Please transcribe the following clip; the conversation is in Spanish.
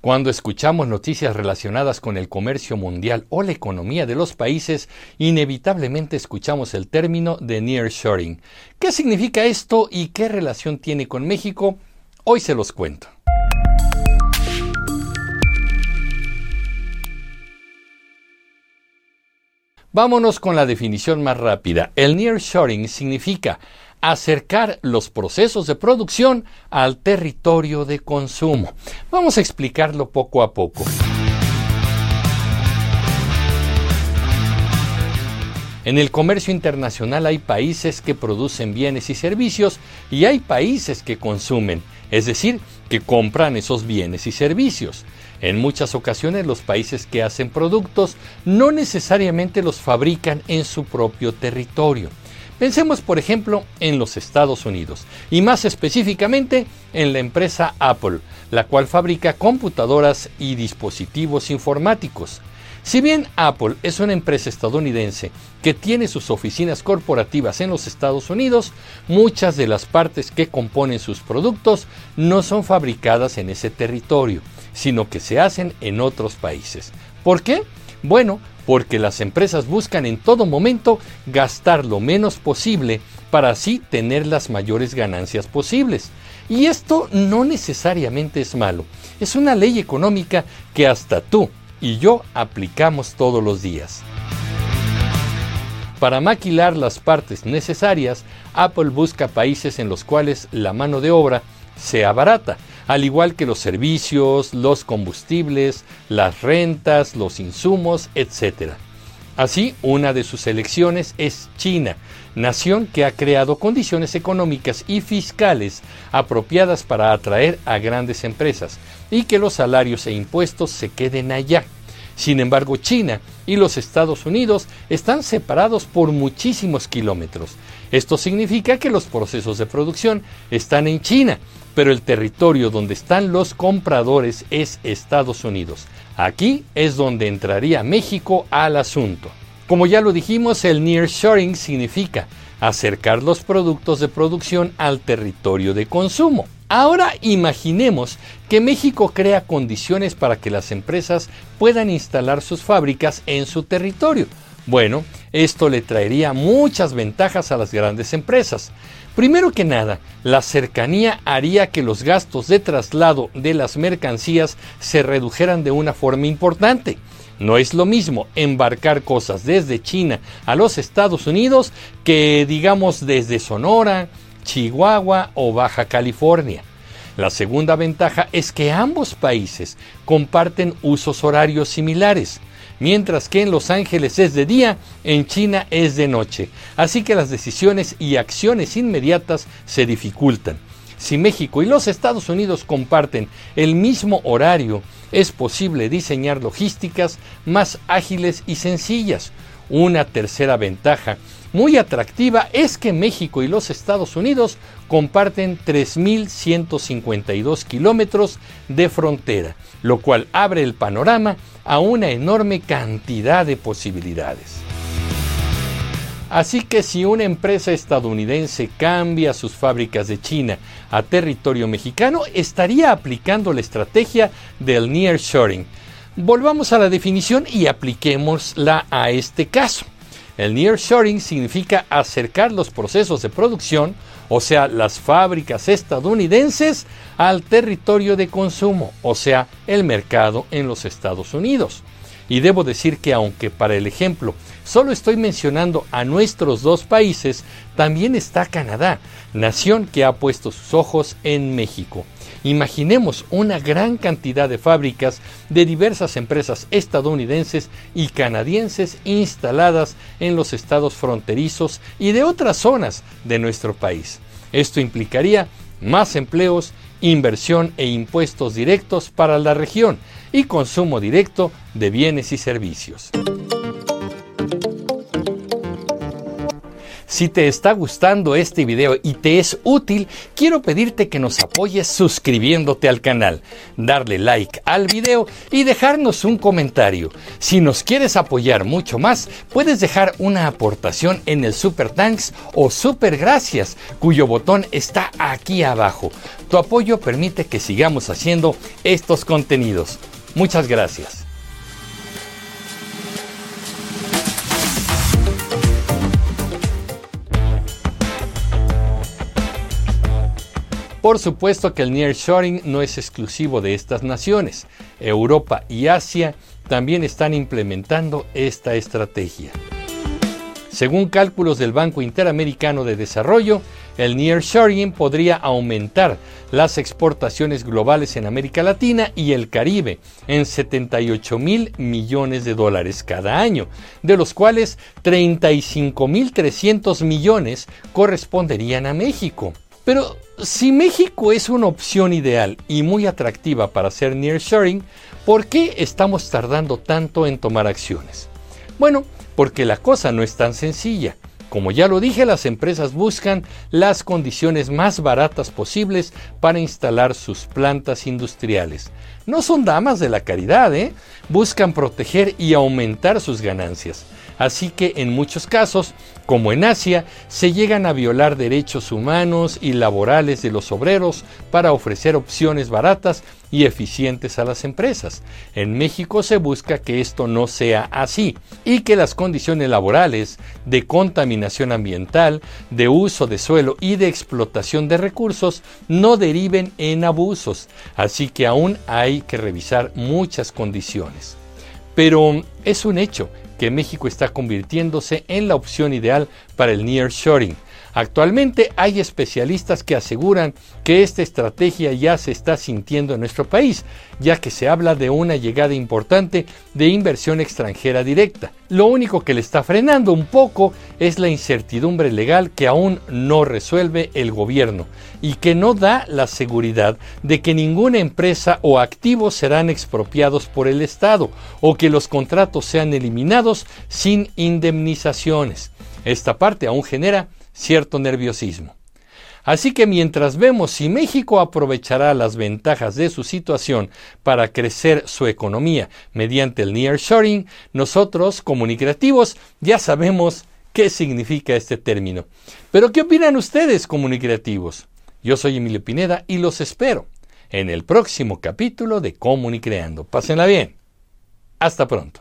Cuando escuchamos noticias relacionadas con el comercio mundial o la economía de los países, inevitablemente escuchamos el término de nearshoring. ¿Qué significa esto y qué relación tiene con México? Hoy se los cuento. Vámonos con la definición más rápida. El nearshoring significa acercar los procesos de producción al territorio de consumo. Vamos a explicarlo poco a poco. En el comercio internacional hay países que producen bienes y servicios y hay países que consumen, es decir, que compran esos bienes y servicios. En muchas ocasiones los países que hacen productos no necesariamente los fabrican en su propio territorio. Pensemos, por ejemplo, en los Estados Unidos y más específicamente en la empresa Apple, la cual fabrica computadoras y dispositivos informáticos. Si bien Apple es una empresa estadounidense que tiene sus oficinas corporativas en los Estados Unidos, muchas de las partes que componen sus productos no son fabricadas en ese territorio, sino que se hacen en otros países. ¿Por qué? Bueno, porque las empresas buscan en todo momento gastar lo menos posible para así tener las mayores ganancias posibles. Y esto no necesariamente es malo, es una ley económica que hasta tú y yo aplicamos todos los días. Para maquilar las partes necesarias, Apple busca países en los cuales la mano de obra sea barata, al igual que los servicios, los combustibles, las rentas, los insumos, etc. Así, una de sus elecciones es China, nación que ha creado condiciones económicas y fiscales apropiadas para atraer a grandes empresas y que los salarios e impuestos se queden allá. Sin embargo, China y los Estados Unidos están separados por muchísimos kilómetros. Esto significa que los procesos de producción están en China pero el territorio donde están los compradores es Estados Unidos. Aquí es donde entraría México al asunto. Como ya lo dijimos, el nearshoring significa acercar los productos de producción al territorio de consumo. Ahora imaginemos que México crea condiciones para que las empresas puedan instalar sus fábricas en su territorio. Bueno, esto le traería muchas ventajas a las grandes empresas. Primero que nada, la cercanía haría que los gastos de traslado de las mercancías se redujeran de una forma importante. No es lo mismo embarcar cosas desde China a los Estados Unidos que digamos desde Sonora, Chihuahua o Baja California. La segunda ventaja es que ambos países comparten usos horarios similares mientras que en Los Ángeles es de día, en China es de noche. Así que las decisiones y acciones inmediatas se dificultan. Si México y los Estados Unidos comparten el mismo horario, es posible diseñar logísticas más ágiles y sencillas. Una tercera ventaja muy atractiva es que México y los Estados Unidos comparten 3.152 kilómetros de frontera, lo cual abre el panorama a una enorme cantidad de posibilidades. Así que si una empresa estadounidense cambia sus fábricas de China a territorio mexicano, estaría aplicando la estrategia del nearshoring. Volvamos a la definición y apliquémosla a este caso. El nearshoring significa acercar los procesos de producción, o sea, las fábricas estadounidenses, al territorio de consumo, o sea, el mercado en los Estados Unidos. Y debo decir que aunque para el ejemplo solo estoy mencionando a nuestros dos países, también está Canadá, nación que ha puesto sus ojos en México. Imaginemos una gran cantidad de fábricas de diversas empresas estadounidenses y canadienses instaladas en los estados fronterizos y de otras zonas de nuestro país. Esto implicaría más empleos, inversión e impuestos directos para la región y consumo directo de bienes y servicios. Si te está gustando este video y te es útil, quiero pedirte que nos apoyes suscribiéndote al canal, darle like al video y dejarnos un comentario. Si nos quieres apoyar mucho más, puedes dejar una aportación en el Super Thanks o Super Gracias, cuyo botón está aquí abajo. Tu apoyo permite que sigamos haciendo estos contenidos. Muchas gracias. Por supuesto que el nearshoring no es exclusivo de estas naciones. Europa y Asia también están implementando esta estrategia. Según cálculos del Banco Interamericano de Desarrollo, el nearshoring podría aumentar las exportaciones globales en América Latina y el Caribe en 78 mil millones de dólares cada año, de los cuales 35 mil 300 millones corresponderían a México. Pero si México es una opción ideal y muy atractiva para hacer nearshoring, ¿por qué estamos tardando tanto en tomar acciones? Bueno, porque la cosa no es tan sencilla. Como ya lo dije, las empresas buscan las condiciones más baratas posibles para instalar sus plantas industriales. No son damas de la caridad, ¿eh? Buscan proteger y aumentar sus ganancias. Así que en muchos casos, como en Asia, se llegan a violar derechos humanos y laborales de los obreros para ofrecer opciones baratas y eficientes a las empresas. En México se busca que esto no sea así y que las condiciones laborales de contaminación ambiental, de uso de suelo y de explotación de recursos no deriven en abusos. Así que aún hay que revisar muchas condiciones. Pero es un hecho que México está convirtiéndose en la opción ideal para el nearshoring. Actualmente hay especialistas que aseguran que esta estrategia ya se está sintiendo en nuestro país, ya que se habla de una llegada importante de inversión extranjera directa. Lo único que le está frenando un poco es la incertidumbre legal que aún no resuelve el gobierno y que no da la seguridad de que ninguna empresa o activos serán expropiados por el Estado o que los contratos sean eliminados sin indemnizaciones. Esta parte aún genera cierto nerviosismo. Así que mientras vemos si México aprovechará las ventajas de su situación para crecer su economía mediante el nearshoring, nosotros, comunicativos, ya sabemos qué significa este término. Pero ¿qué opinan ustedes, comunicativos? Yo soy Emilio Pineda y los espero en el próximo capítulo de Comunicreando. Pásenla bien. Hasta pronto.